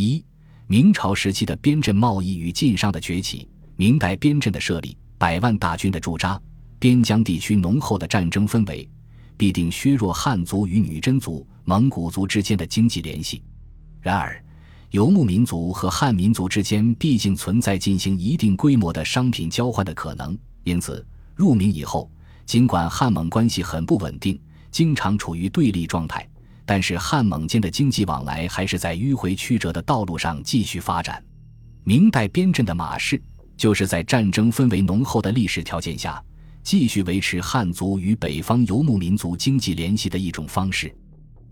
一、明朝时期的边镇贸易与晋商的崛起。明代边镇的设立，百万大军的驻扎，边疆地区浓厚的战争氛围，必定削弱汉族与女真族、蒙古族之间的经济联系。然而，游牧民族和汉民族之间毕竟存在进行一定规模的商品交换的可能，因此入明以后，尽管汉蒙关系很不稳定，经常处于对立状态，但是汉蒙间的经济往来还是在迂回曲折的道路上继续发展。明代边镇的马市，就是在战争氛围浓厚的历史条件下，继续维持汉族与北方游牧民族经济联系的一种方式。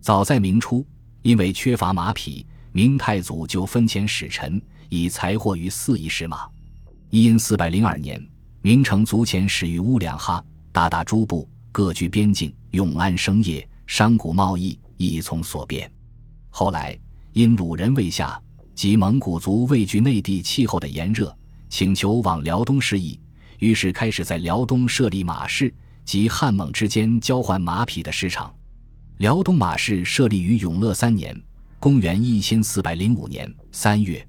早在明初，因为缺乏马匹。明太祖就分遣使臣以财货于四夷使马。一因四百零二年，明成祖遣使于乌两哈，大大诸部各据边境，永安生业，商贾贸易亦从所变。后来因鲁人未下及蒙古族畏惧内地气候的炎热，请求往辽东示意，于是开始在辽东设立马市及汉蒙之间交换马匹的市场。辽东马市设立于永乐三年。公元一千四百零五年三月，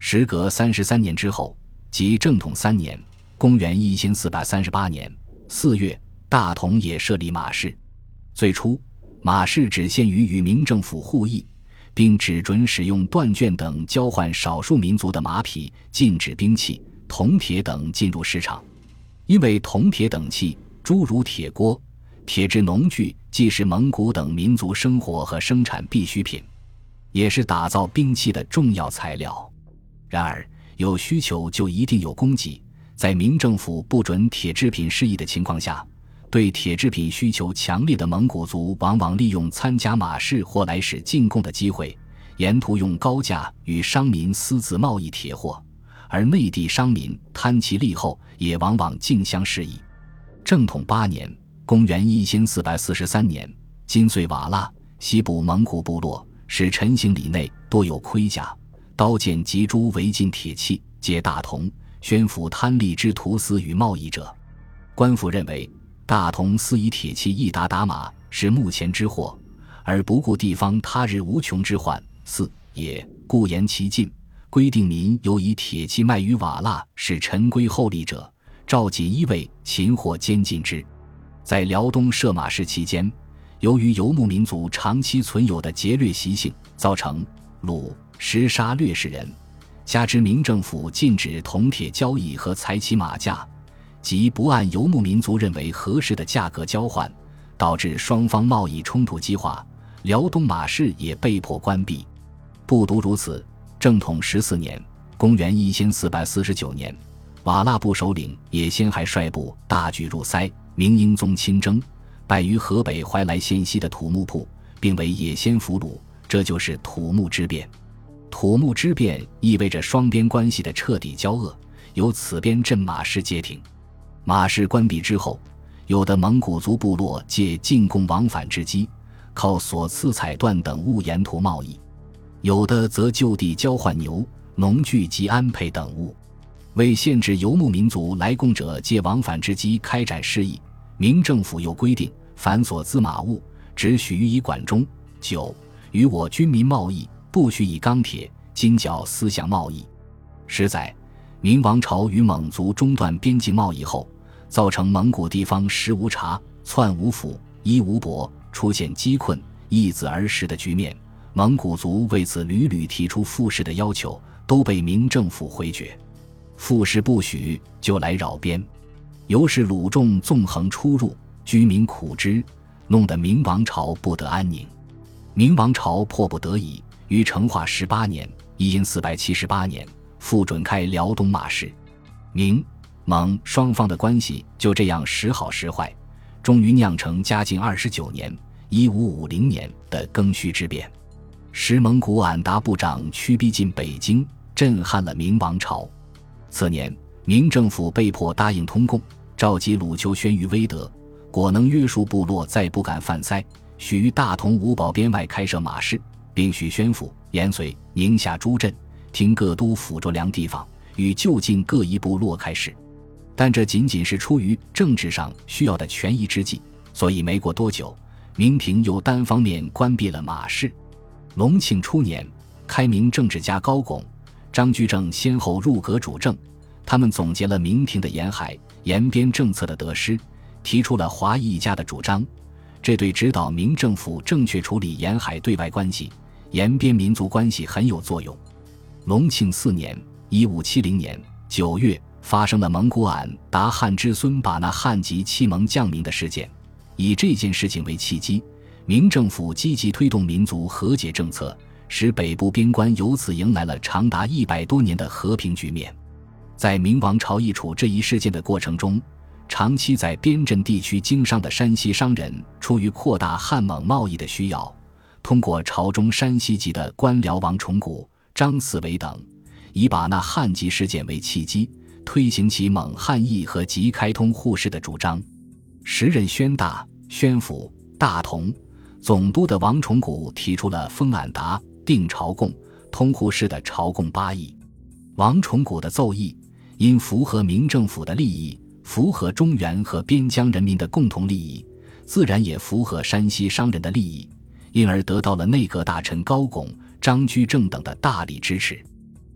时隔三十三年之后，即正统三年（公元一千四百三十八年四月），大同也设立马市。最初，马市只限于与明政府互议，并只准使用缎绢等交换少数民族的马匹，禁止兵器、铜铁等进入市场。因为铜铁等器，诸如铁锅、铁制农具，既是蒙古等民族生活和生产必需品。也是打造兵器的重要材料。然而，有需求就一定有供给。在明政府不准铁制品施役的情况下，对铁制品需求强烈的蒙古族往往利用参加马市或来使进贡的机会，沿途用高价与商民私自贸易铁货。而内地商民贪其利后，也往往竞相示意。正统八年（公元一千四百四十三年），金穗瓦剌西部蒙古部落。使陈行礼内多有盔甲、刀剑及诸违禁铁器，皆大同宣府贪利之徒私与贸易者。官府认为大同私以铁器一打打马是目前之祸，而不顾地方他日无穷之患，四也故言其禁，规定民有以铁器卖于瓦剌，使陈归厚利者，召锦衣卫擒获监禁之。在辽东设马市期间。由于游牧民族长期存有的劫掠习性，造成掳食杀掠士人，加之明政府禁止铜铁交易和采起马价，即不按游牧民族认为合适的价格交换，导致双方贸易冲突激化，辽东马市也被迫关闭。不独如此，正统十四年（公元一千四百四十九年），瓦剌部首领也先还率部大举入塞，明英宗亲征。败于河北怀来县西的土木铺，并为也先俘虏，这就是土木之变。土木之变意味着双边关系的彻底交恶，由此边镇马市街停。马市关闭之后，有的蒙古族部落借进贡往返之机，靠所赐彩缎等物沿途贸易；有的则就地交换牛、农具及安配等物。为限制游牧民族来贡者借往返之机开展事宜，明政府又规定。凡所资马物，只许予以管中。九，与我军民贸易，不许以钢铁、金角私相贸易。十载，明王朝与蒙族中断边境贸易后，造成蒙古地方食无茶、窜无府、衣无帛，出现饥困、易子而食的局面。蒙古族为此屡屡提出复试的要求，都被明政府回绝。复试不许，就来扰边，由是鲁众纵横出入。居民苦之，弄得明王朝不得安宁。明王朝迫不得已，于成化十八年（一四百七八年）复准开辽东马市。明、蒙双方的关系就这样时好时坏，终于酿成嘉靖二十九年（一五五零年）的庚戌之变，使蒙古俺答部长驱逼进北京，震撼了明王朝。次年，明政府被迫答应通共，召集鲁丘宣于威德。果能约束部落，再不敢犯灾，许于大同五堡边外开设马市，并许宣府、延绥、宁夏诸镇听各都辅着粮地方，与就近各一部落开市。但这仅仅是出于政治上需要的权宜之计，所以没过多久，明廷又单方面关闭了马市。隆庆初年，开明政治家高拱、张居正先后入阁主政，他们总结了明廷的沿海延边政策的得失，提出了华夷一家的主张，这对指导明政府正确处理沿海对外关系、延边民族关系很有作用。隆庆四年（一五七零年）九月，发生了蒙古俺答汗之孙把那汉籍弃蒙降民的事件，以这件事情为契机，明政府积极推动民族和解政策。使北部边关由此迎来了长达一百多年的和平局面。在明王朝易处这一事件的过程中，长期在边镇地区经商的山西商人，出于扩大汉蒙贸易的需要，通过朝中山西籍的官僚王崇古、张四维等，以把那汉籍事件为契机，推行起蒙汉义和即开通互市的主张。时任宣大、宣府、大同总督的王崇古提出了封俺答。定朝贡通户市的朝贡八议，王崇古的奏议因符合明政府的利益，符合中原和边疆人民的共同利益，自然也符合山西商人的利益，因而得到了内阁大臣高拱、张居正等的大力支持。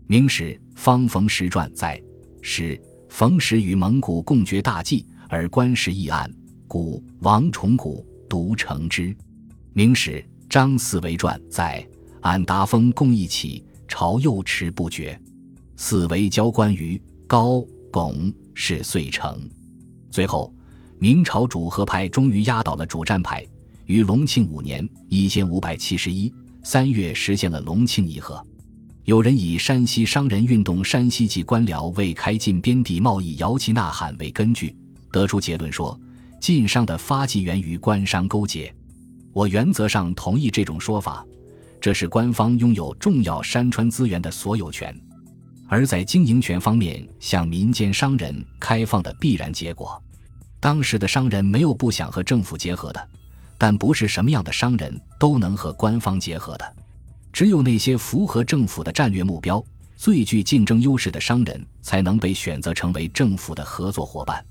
明史方逢时传载：使逢时与蒙古共决大计，而官时议案，故王崇古独成之。明史张四维传载。俺达峰共一起，朝右持不绝。四维交关于高拱，是遂成。最后，明朝主和派终于压倒了主战派，于隆庆五年（一千五百七十一）三月实现了隆庆议和。有人以山西商人运动山西籍官僚为开进边地贸易摇旗呐喊为根据，得出结论说，晋商的发迹源于官商勾结。我原则上同意这种说法。这是官方拥有重要山川资源的所有权，而在经营权方面向民间商人开放的必然结果。当时的商人没有不想和政府结合的，但不是什么样的商人都能和官方结合的。只有那些符合政府的战略目标、最具竞争优势的商人，才能被选择成为政府的合作伙伴。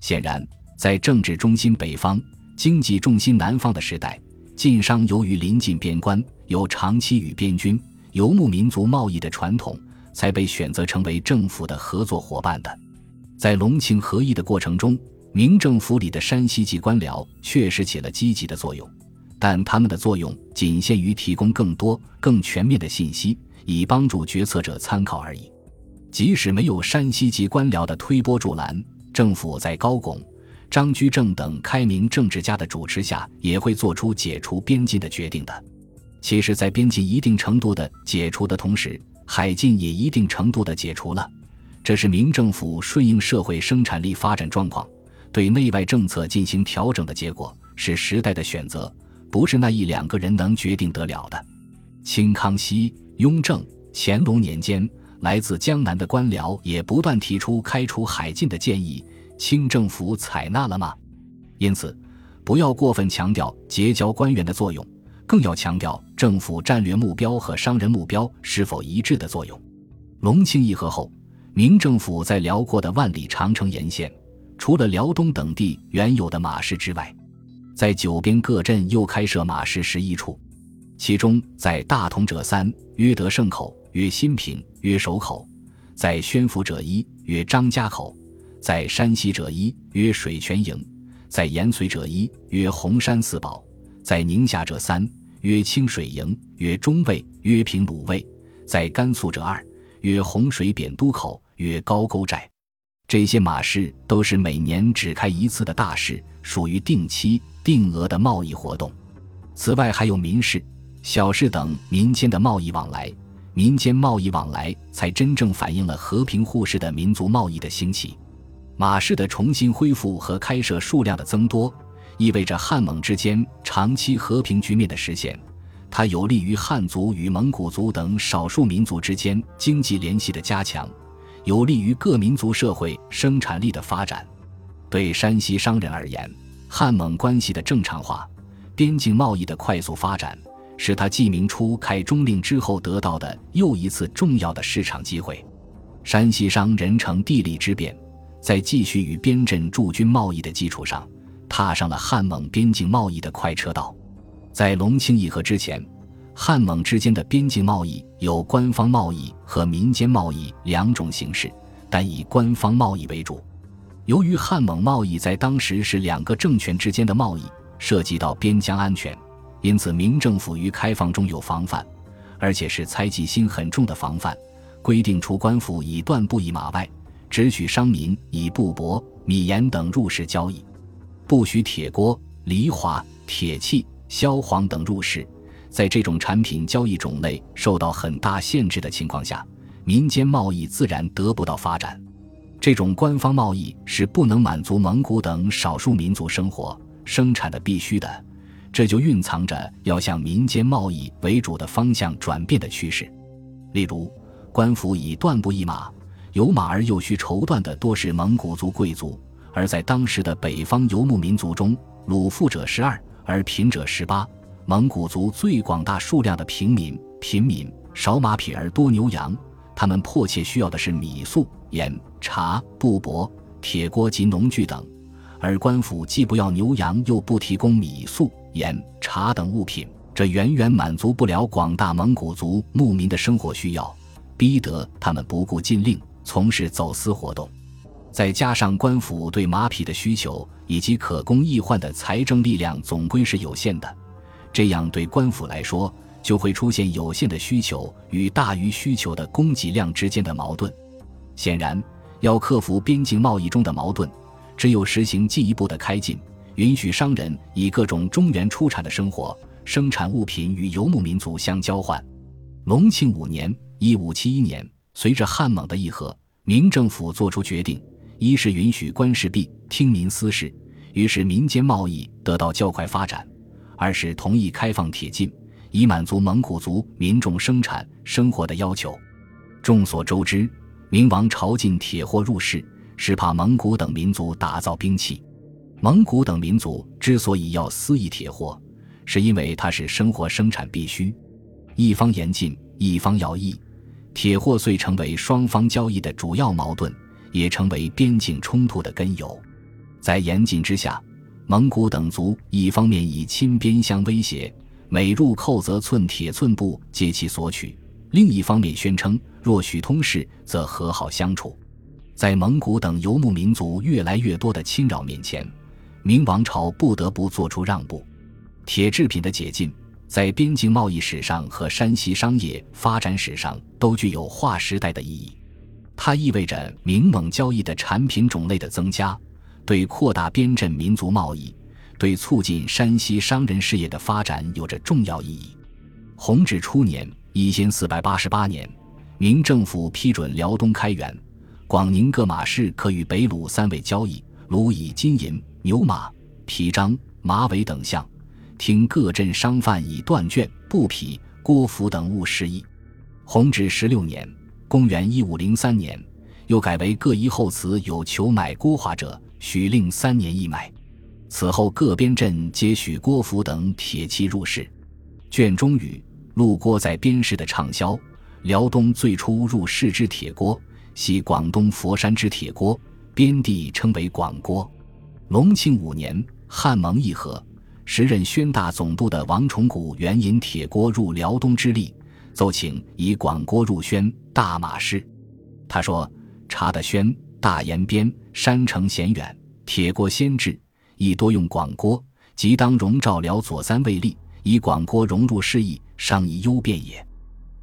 显然，在政治中心北方、经济重心南方的时代。晋商由于临近边关，有长期与边军、游牧民族贸易的传统，才被选择成为政府的合作伙伴的。在隆庆和议的过程中，明政府里的山西籍官僚确实起了积极的作用，但他们的作用仅限于提供更多、更全面的信息，以帮助决策者参考而已。即使没有山西籍官僚的推波助澜，政府在高拱。张居正等开明政治家的主持下，也会做出解除边境的决定的。其实，在边境一定程度的解除的同时，海禁也一定程度的解除了。这是明政府顺应社会生产力发展状况，对内外政策进行调整的结果，是时代的选择，不是那一两个人能决定得了的。清康熙、雍正、乾隆年间，来自江南的官僚也不断提出开除海禁的建议。清政府采纳了吗？因此，不要过分强调结交官员的作用，更要强调政府战略目标和商人目标是否一致的作用。隆庆议和后，明政府在辽阔的万里长城沿线，除了辽东等地原有的马市之外，在九边各镇又开设马市十一处，其中在大同者三，约德胜口，约新平，约守口；在宣府者一，约张家口。在山西者一曰水泉营，在延绥者一曰红山四堡，在宁夏者三曰清水营，曰中卫，曰平鲁卫，在甘肃者二曰洪水扁都口，曰高沟寨。这些马市都是每年只开一次的大市，属于定期定额的贸易活动。此外，还有民市、小市等民间的贸易往来。民间贸易往来才真正反映了和平互市的民族贸易的兴起。马市的重新恢复和开设数量的增多，意味着汉蒙之间长期和平局面的实现。它有利于汉族与蒙古族等少数民族之间经济联系的加强，有利于各民族社会生产力的发展。对山西商人而言，汉蒙关系的正常化、边境贸易的快速发展，是他继明初开中令之后得到的又一次重要的市场机会。山西商人乘地利之便。在继续与边镇驻军贸易的基础上，踏上了汉蒙边境贸易的快车道。在隆庆议和之前，汉蒙之间的边境贸易有官方贸易和民间贸易两种形式，但以官方贸易为主。由于汉蒙贸易在当时是两个政权之间的贸易，涉及到边疆安全，因此明政府于开放中有防范，而且是猜忌心很重的防范。规定除官府以缎布以马外，只许商民以布帛、米盐等入市交易，不许铁锅、梨花、铁器、硝磺等入市。在这种产品交易种类受到很大限制的情况下，民间贸易自然得不到发展。这种官方贸易是不能满足蒙古等少数民族生活生产的必须的，这就蕴藏着要向民间贸易为主的方向转变的趋势。例如，官府以缎布一马，有马而又需绸缎的多是蒙古族贵族，而在当时的北方游牧民族中，鲁富者十二，而贫者十八。蒙古族最广大数量的平民，平民少马匹而多牛羊。他们迫切需要的是米粟、盐、茶、布帛、铁锅及农具等，而官府既不要牛羊，又不提供米粟、盐、茶等物品，这远远满足不了广大蒙古族牧民的生活需要，逼得他们不顾禁令从事走私活动。再加上官府对马匹的需求以及可供易换的财政力量总归是有限的，这样对官府来说。就会出现有限的需求与大于需求的供给量之间的矛盾。显然，要克服边境贸易中的矛盾，只有实行进一步的开禁，允许商人以各种中原出产的生活生产物品与游牧民族相交换。隆庆五年（一五七一年），随着汉蒙的议和，明政府作出决定：一是允许官士币听民私事，于是民间贸易得到较快发展；而是同意开放铁禁。以满足蒙古族民众生产生活的要求。众所周知，明王朝禁铁货入市，是怕蒙古等民族打造兵器。蒙古等民族之所以要私议铁货，是因为它是生活生产必须。一方严禁，一方要义，铁货遂成为双方交易的主要矛盾，也成为边境冲突的根由。在严禁之下，蒙古等族一方面以亲边相威胁。每入寇，则寸铁寸布皆其所取。另一方面宣称，若许通事，则和好相处。在蒙古等游牧民族越来越多的侵扰面前，明王朝不得不做出让步。铁制品的解禁，在边境贸易史上和山西商业发展史上都具有划时代的意义。它意味着明蒙交易的产品种类的增加，对扩大边镇民族贸易。对促进山西商人事业的发展有着重要意义。弘治初年（一千四百八十八年），明政府批准辽东开元、广宁各马市可与北鲁三位交易，鲁以金银、牛马、皮张、马尾等项，听各镇商贩以缎绢、布匹、郭服等物示意。弘治十六年（公元一五零三年），又改为各一后祠有求买郭华者，许令三年一买。此后，各边镇皆许郭服等铁器入市。卷中语陆郭在边市的畅销。辽东最初入市之铁锅，系广东佛山之铁锅，边地称为广锅。隆庆五年，汉蒙议和，时任宣大总督的王崇古援引铁锅入辽东之力，奏请以广锅入宣大马市。他说：“查的宣大延边，山城险远，铁锅先制。”亦多用广锅，即当容照辽左三位立，以广锅融入事宜，尚以优便也。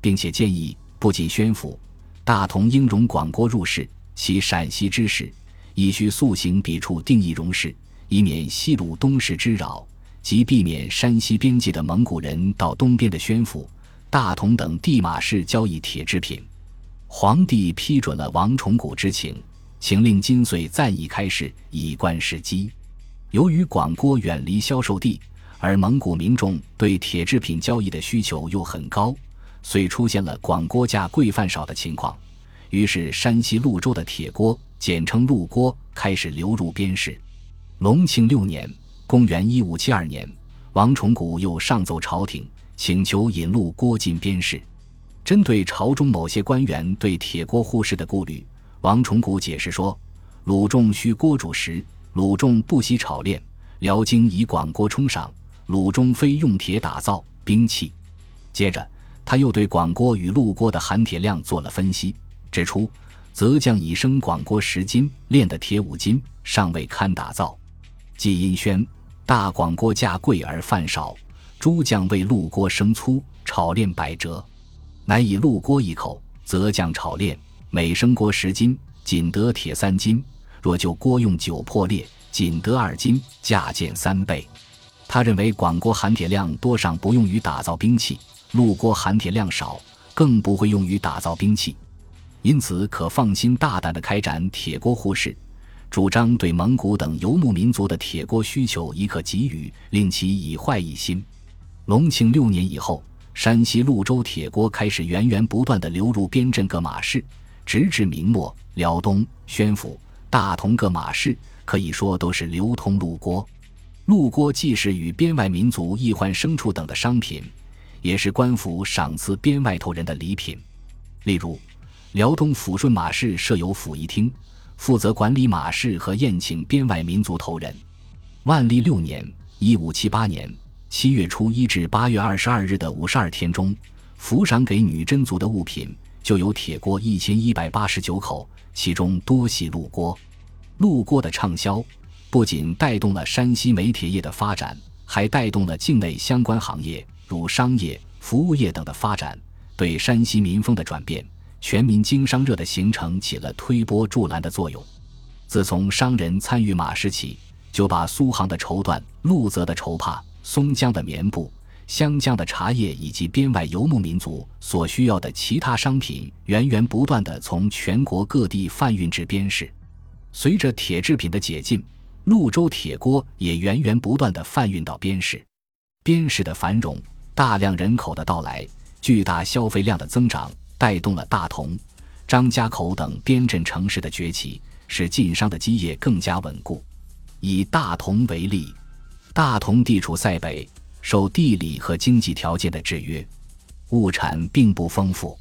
并且建议，不仅宣府、大同应容广锅入仕，其陕西之事，亦需速行彼处定义容事，以免西鲁东市之扰，即避免山西边界的蒙古人到东边的宣府、大同等地马市交易铁制品。皇帝批准了王崇古之请，请令金穗暂已开市，以观时机。由于广郭远离销售地，而蒙古民众对铁制品交易的需求又很高，遂出现了广郭价贵饭少的情况。于是，山西潞州的铁锅，简称潞锅，开始流入边市。隆庆六年（公元1572年），王崇古又上奏朝廷，请求引入锅进边市。针对朝中某些官员对铁锅护市的顾虑，王崇古解释说：“鲁仲需锅煮食。”鲁仲不惜炒炼，辽经以广锅冲上。鲁中非用铁打造兵器，接着，他又对广郭与陆郭的含铁量做了分析，指出泽将以生广郭十斤炼的铁五斤，尚未堪打造。季因宣大广郭价贵而饭少，诸将为陆郭生粗，炒炼百折，乃以陆郭一口，泽将炒炼，每升锅十斤，仅得铁三斤；若就锅用酒破裂，仅得二斤，价减三倍。他认为广锅含铁量多，上不用于打造兵器；陆锅含铁量少，更不会用于打造兵器。因此，可放心大胆地开展铁锅护市，主张对蒙古等游牧民族的铁锅需求亦可给予，令其以坏一心。隆庆六年以后，山西潞州铁锅开始源源不断地流入边镇各马市，直至明末，辽东、宣府、大同各马市可以说都是流通鹿锅。鹿锅既是与边外民族易换牲畜等的商品，也是官府赏赐边外头人的礼品。例如，辽东抚顺马市设有府仪厅，负责管理马市和宴请边外民族头人。万历六年（一五七八年）七月初一至八月二十二日的五十二天中，抚赏给女真族的物品就有铁锅一千一百八十九口，其中多系陆锅。陆锅的畅销。不仅带动了山西煤铁业的发展，还带动了境内相关行业，如商业、服务业等的发展，对山西民风的转变、全民经商热的形成起了推波助澜的作用。自从商人参与马市起，就把苏杭的绸缎、陆泽的绸帕、松江的棉布、湘江的茶叶以及边外游牧民族所需要的其他商品，源源不断地从全国各地贩运至边市。随着铁制品的解禁。潞州铁锅也源源不断地贩运到边市，边市的繁荣，大量人口的到来，巨大消费量的增长，带动了大同、张家口等边镇城市的崛起，使晋商的基业更加稳固。以大同为例，大同地处塞北，受地理和经济条件的制约，物产并不丰富，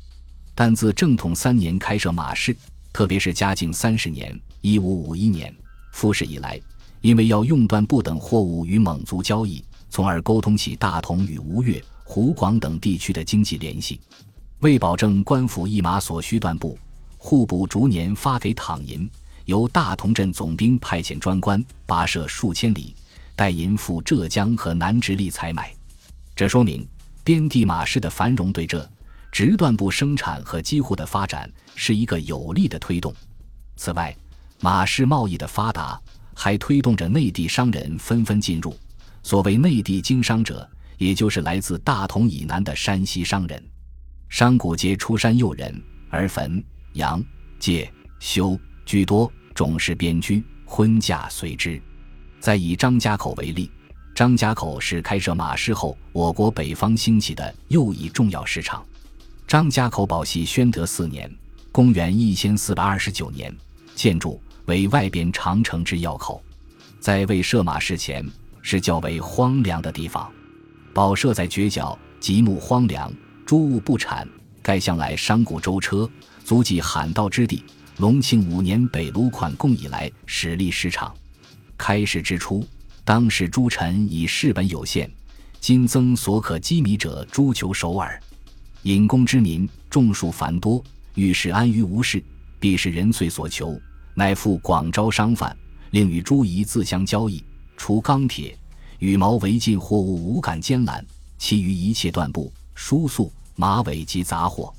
但自正统三年开设马市，特别是嘉靖三十年（一五五一年）复市以来。因为要用缎布等货物与蒙族交易，从而沟通起大同与吴越、湖广等地区的经济联系。为保证官府一马所需缎布，户部逐年发给躺银，由大同镇总兵派遣专官跋涉数千里，带银赴浙江和南直隶采买。这说明边地马市的繁荣对这直缎布生产和机户的发展是一个有力的推动。此外，马市贸易的发达。还推动着内地商人纷纷进入。所谓内地经商者，也就是来自大同以南的山西商人。商贾皆出山诱人，而汾、阳、介、休居多，种氏边居，婚嫁随之。再以张家口为例，张家口是开设马市后，我国北方兴起的又一重要市场。张家口堡系宣德四年（公元一千四百二十九年）建筑。为外边长城之要口，在未设马市前是较为荒凉的地方。堡设在绝角，极目荒凉，诸物不产。盖向来商贾舟车，足迹罕到之地。隆庆五年北卢款贡以来，始立市场。开市之初，当时诸臣以市本有限，今增所可积米者，诸求首尔。引公之民众数繁多，遇事安于无事，必是人遂所求。乃复广招商贩，令与诸夷自相交易。除钢铁、羽毛为禁货物，无敢兼揽；其余一切缎布、书素、马尾及杂货，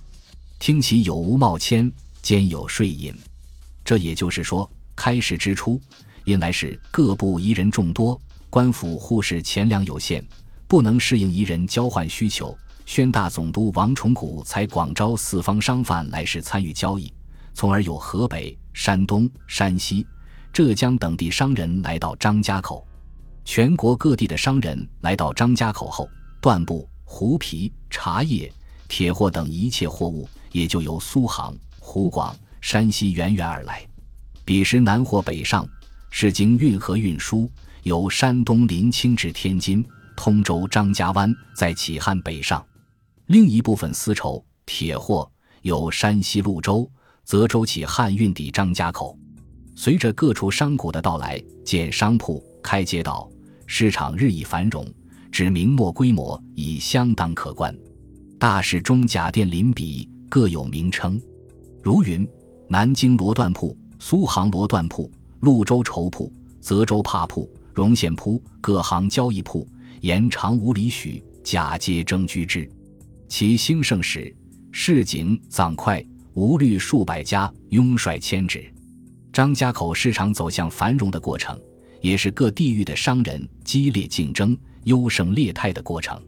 听其有无冒签，兼有税银。这也就是说，开市之初，因来是各部夷人众多，官府护市钱粮有限，不能适应夷人交换需求。宣大总督王崇古才广招四方商贩来市参与交易，从而有河北。山东、山西、浙江等地商人来到张家口，全国各地的商人来到张家口后，缎布、狐皮、茶叶、铁货等一切货物也就由苏杭、湖广、山西源源而来。彼时南货北上，是经运河运输，由山东临清至天津、通州、张家湾，再起汉北上。另一部分丝绸、铁货由山西潞州。泽州起汉运抵张家口，随着各处商贾的到来，建商铺、开街道，市场日益繁荣，至明末规模已相当可观。大市中甲店邻比各有名称，如云：南京罗缎铺、苏杭罗缎铺、潞州绸铺、泽州帕铺、荣县铺各行交易铺，延长五里许，甲皆争居之。其兴盛时，市井藏快，无虑数百家，拥率千指。张家口市场走向繁荣的过程，也是各地域的商人激烈竞争、优胜劣汰的过程。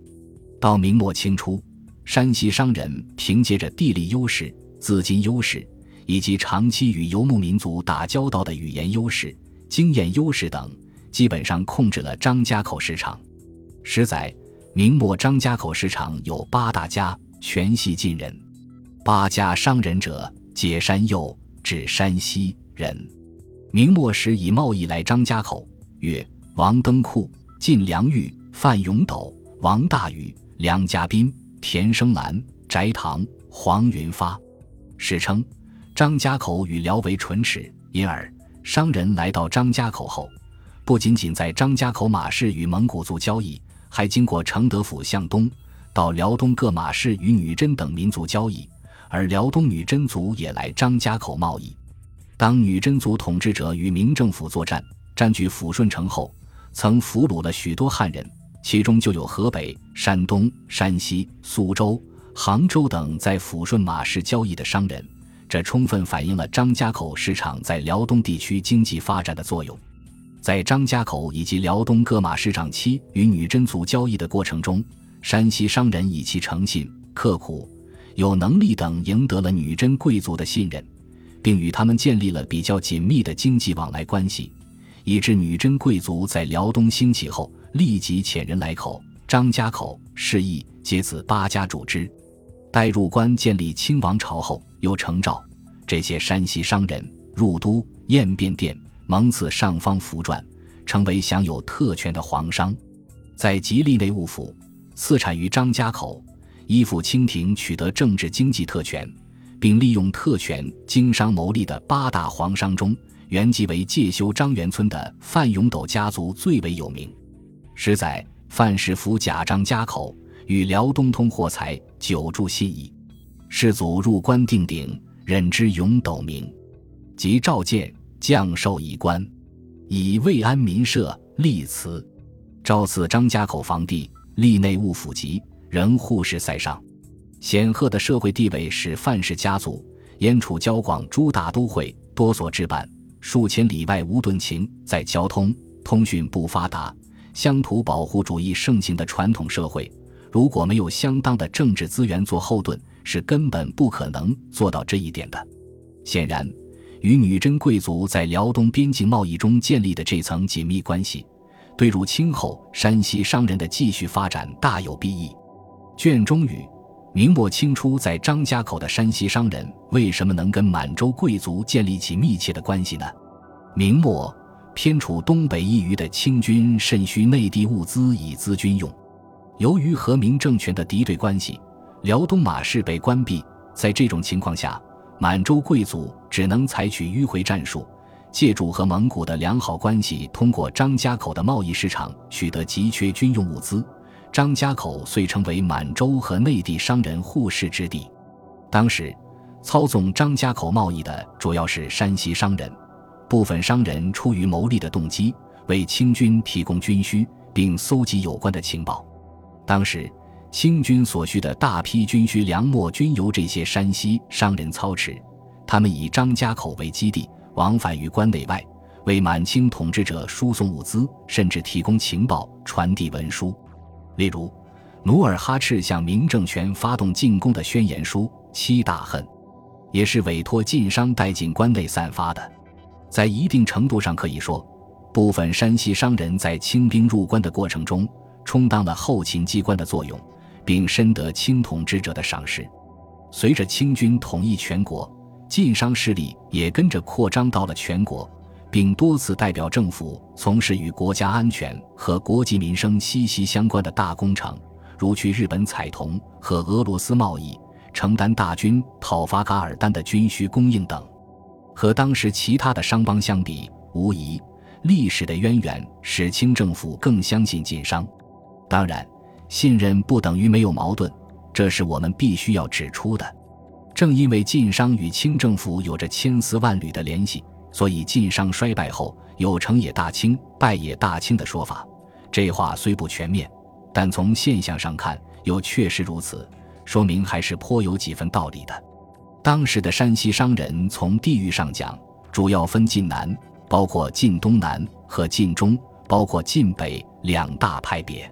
到明末清初，山西商人凭借着地理优势、资金优势，以及长期与游牧民族打交道的语言优势、经验优势等，基本上控制了张家口市场。实载，明末张家口市场有八大家，全系晋人。八家商人者，皆山右至山西。人，明末时以贸易来张家口，曰王登库、晋良玉、范永斗、王大宇、梁家斌、田生兰、翟堂、黄云发。史称张家口与辽为唇齿，因而商人来到张家口后，不仅仅在张家口马市与蒙古族交易，还经过承德府向东，到辽东各马市与女真等民族交易，而辽东女真族也来张家口贸易。当女真族统治者与明政府作战，占据抚顺城后，曾俘虏了许多汉人，其中就有河北、山东、山西、苏州、杭州等在抚顺马市交易的商人。这充分反映了张家口市场在辽东地区经济发展的作用。在张家口以及辽东各马市场期与女真族交易的过程中，山西商人以其诚信、刻苦、有能力等，赢得了女真贵族的信任。并与他们建立了比较紧密的经济往来关系，以致女真贵族在辽东兴起后，立即遣人来口、张家口、示意，皆此八家主之。待入关建立清王朝后，又承诏这些山西商人入都宴便殿，蒙赐上方符传，成为享有特权的皇商。在吉利内务府赐产于张家口，依附清廷，取得政治经济特权。并利用特权经商牟利的八大皇商中，原籍为介休张元村的范永斗家族最为有名。实载范氏府贾张家口，与辽东通货财，久住信义。世祖入关定鼎，任之永斗名，即召见降授以官，以慰安民社，立祠，诏赐张家口房地，立内务府籍，仍护士塞上。显赫的社会地位使范氏家族燕楚交广诸大都会多所置办，数千里外无顿情。在交通通讯不发达、乡土保护主义盛行的传统社会，如果没有相当的政治资源做后盾，是根本不可能做到这一点的。显然，与女真贵族在辽东边境贸易中建立的这层紧密关系，对入清后山西商人的继续发展大有裨益。卷中语。明末清初，在张家口的山西商人为什么能跟满洲贵族建立起密切的关系呢？明末偏处东北一隅的清军甚需内地物资以资军用，由于和明政权的敌对关系，辽东马市被关闭。在这种情况下，满洲贵族只能采取迂回战术，借助和蒙古的良好关系，通过张家口的贸易市场取得急缺军用物资。张家口遂成为满洲和内地商人互市之地。当时，操纵张家口贸易的主要是山西商人，部分商人出于牟利的动机，为清军提供军需，并搜集有关的情报。当时，清军所需的大批军需粮秣均由这些山西商人操持。他们以张家口为基地，往返于关内外，为满清统治者输送物资，甚至提供情报、传递文书。例如，努尔哈赤向明政权发动进攻的宣言书《七大恨》，也是委托晋商带进关内散发的。在一定程度上可以说，部分山西商人在清兵入关的过程中，充当了后勤机关的作用，并深得清统治者的赏识。随着清军统一全国，晋商势力也跟着扩张到了全国。并多次代表政府从事与国家安全和国计民生息息相关的大工程，如去日本采铜和俄罗斯贸易，承担大军讨伐噶尔丹的军需供应等。和当时其他的商帮相比，无疑历史的渊源使清政府更相信晋商。当然，信任不等于没有矛盾。这是我们必须要指出的。正因为晋商与清政府有着千丝万缕的联系，所以晋商衰败后有成也大清，败也大清的说法。这话虽不全面，但从现象上看又确实如此，说明还是颇有几分道理的。当时的山西商人从地域上讲，主要分晋南，包括晋东南和晋中，包括晋北两大派别。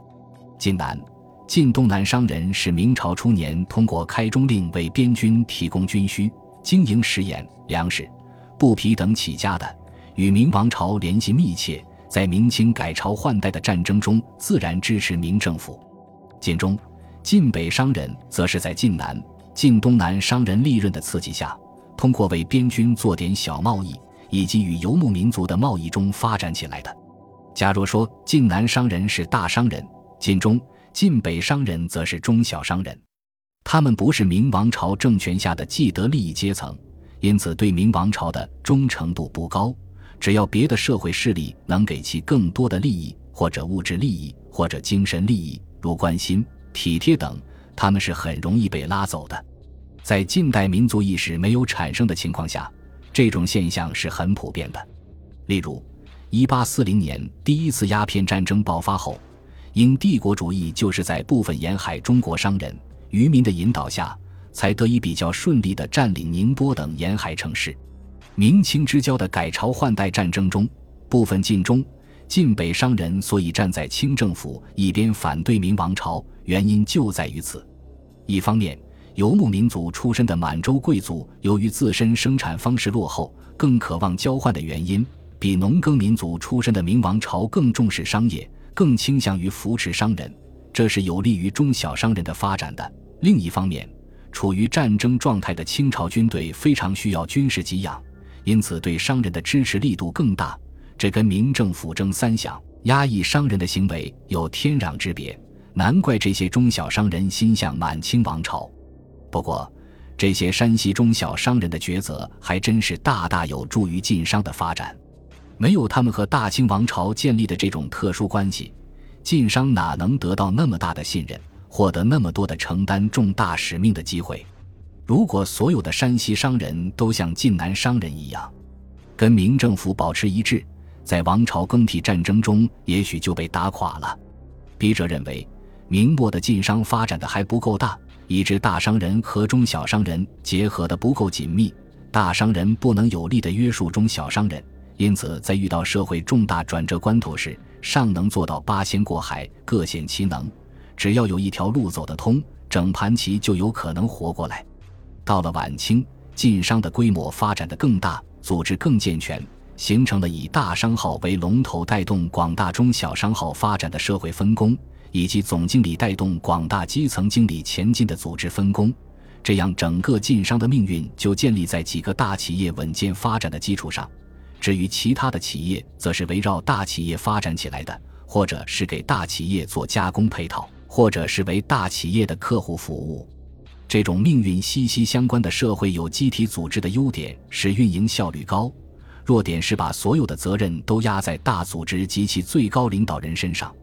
晋南。晋东南商人是明朝初年通过开中令为边军提供军需、经营食盐、粮食、布匹等起家的，与明王朝联系密切，在明清改朝换代的战争中自然支持明政府。晋中、晋北商人则是在晋南、晋东南商人利润的刺激下，通过为边军做点小贸易以及与游牧民族的贸易中发展起来的。假如说晋南商人是大商人，晋中。晋北商人则是中小商人，他们不是明王朝政权下的既得利益阶层，因此对明王朝的忠诚度不高。只要别的社会势力能给其更多的利益，或者物质利益，或者精神利益，如关心、体贴等，他们是很容易被拉走的。在近代民族意识没有产生的情况下，这种现象是很普遍的。例如，一八四零年第一次鸦片战争爆发后。因帝国主义就是在部分沿海中国商人、渔民的引导下，才得以比较顺利地占领宁波等沿海城市。明清之交的改朝换代战争中，部分晋中、晋北商人所以站在清政府一边反对明王朝，原因就在于此。一方面，游牧民族出身的满洲贵族由于自身生产方式落后，更渴望交换的原因，比农耕民族出身的明王朝更重视商业。更倾向于扶持商人，这是有利于中小商人的发展的。另一方面，处于战争状态的清朝军队非常需要军事给养，因此对商人的支持力度更大。这跟明政府争三饷、压抑商人的行为有天壤之别。难怪这些中小商人心向满清王朝。不过，这些山西中小商人的抉择还真是大大有助于晋商的发展。没有他们和大清王朝建立的这种特殊关系，晋商哪能得到那么大的信任，获得那么多的承担重大使命的机会？如果所有的山西商人都像晋南商人一样，跟明政府保持一致，在王朝更替战争中，也许就被打垮了。笔者认为，明末的晋商发展的还不够大，以致大商人和中小商人结合的不够紧密，大商人不能有力的约束中小商人。因此，在遇到社会重大转折关头时，尚能做到八仙过海，各显其能。只要有一条路走得通，整盘棋就有可能活过来。到了晚清，晋商的规模发展的更大，组织更健全，形成了以大商号为龙头带动广大中小商号发展的社会分工，以及总经理带动广大基层经理前进的组织分工。这样，整个晋商的命运就建立在几个大企业稳健发展的基础上。至于其他的企业，则是围绕大企业发展起来的，或者是给大企业做加工配套，或者是为大企业的客户服务。这种命运息息相关的社会有机体组织的优点是运营效率高，弱点是把所有的责任都压在大组织及其最高领导人身上。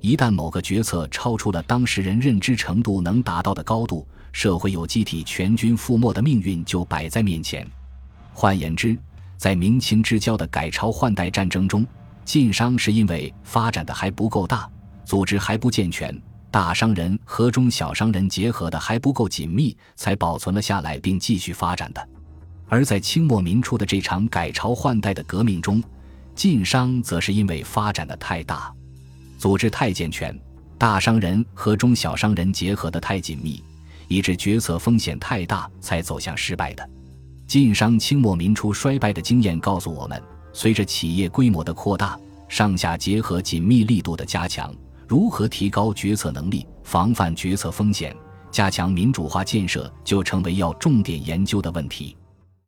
一旦某个决策超出了当事人认知程度能达到的高度，社会有机体全军覆没的命运就摆在面前。换言之，在明清之交的改朝换代战争中，晋商是因为发展的还不够大，组织还不健全，大商人和中小商人结合的还不够紧密，才保存了下来并继续发展的；而在清末民初的这场改朝换代的革命中，晋商则是因为发展的太大，组织太健全，大商人和中小商人结合的太紧密，以致决策风险太大，才走向失败的。晋商清末民初衰败的经验告诉我们，随着企业规模的扩大，上下结合紧密力度的加强，如何提高决策能力，防范决策风险，加强民主化建设，就成为要重点研究的问题。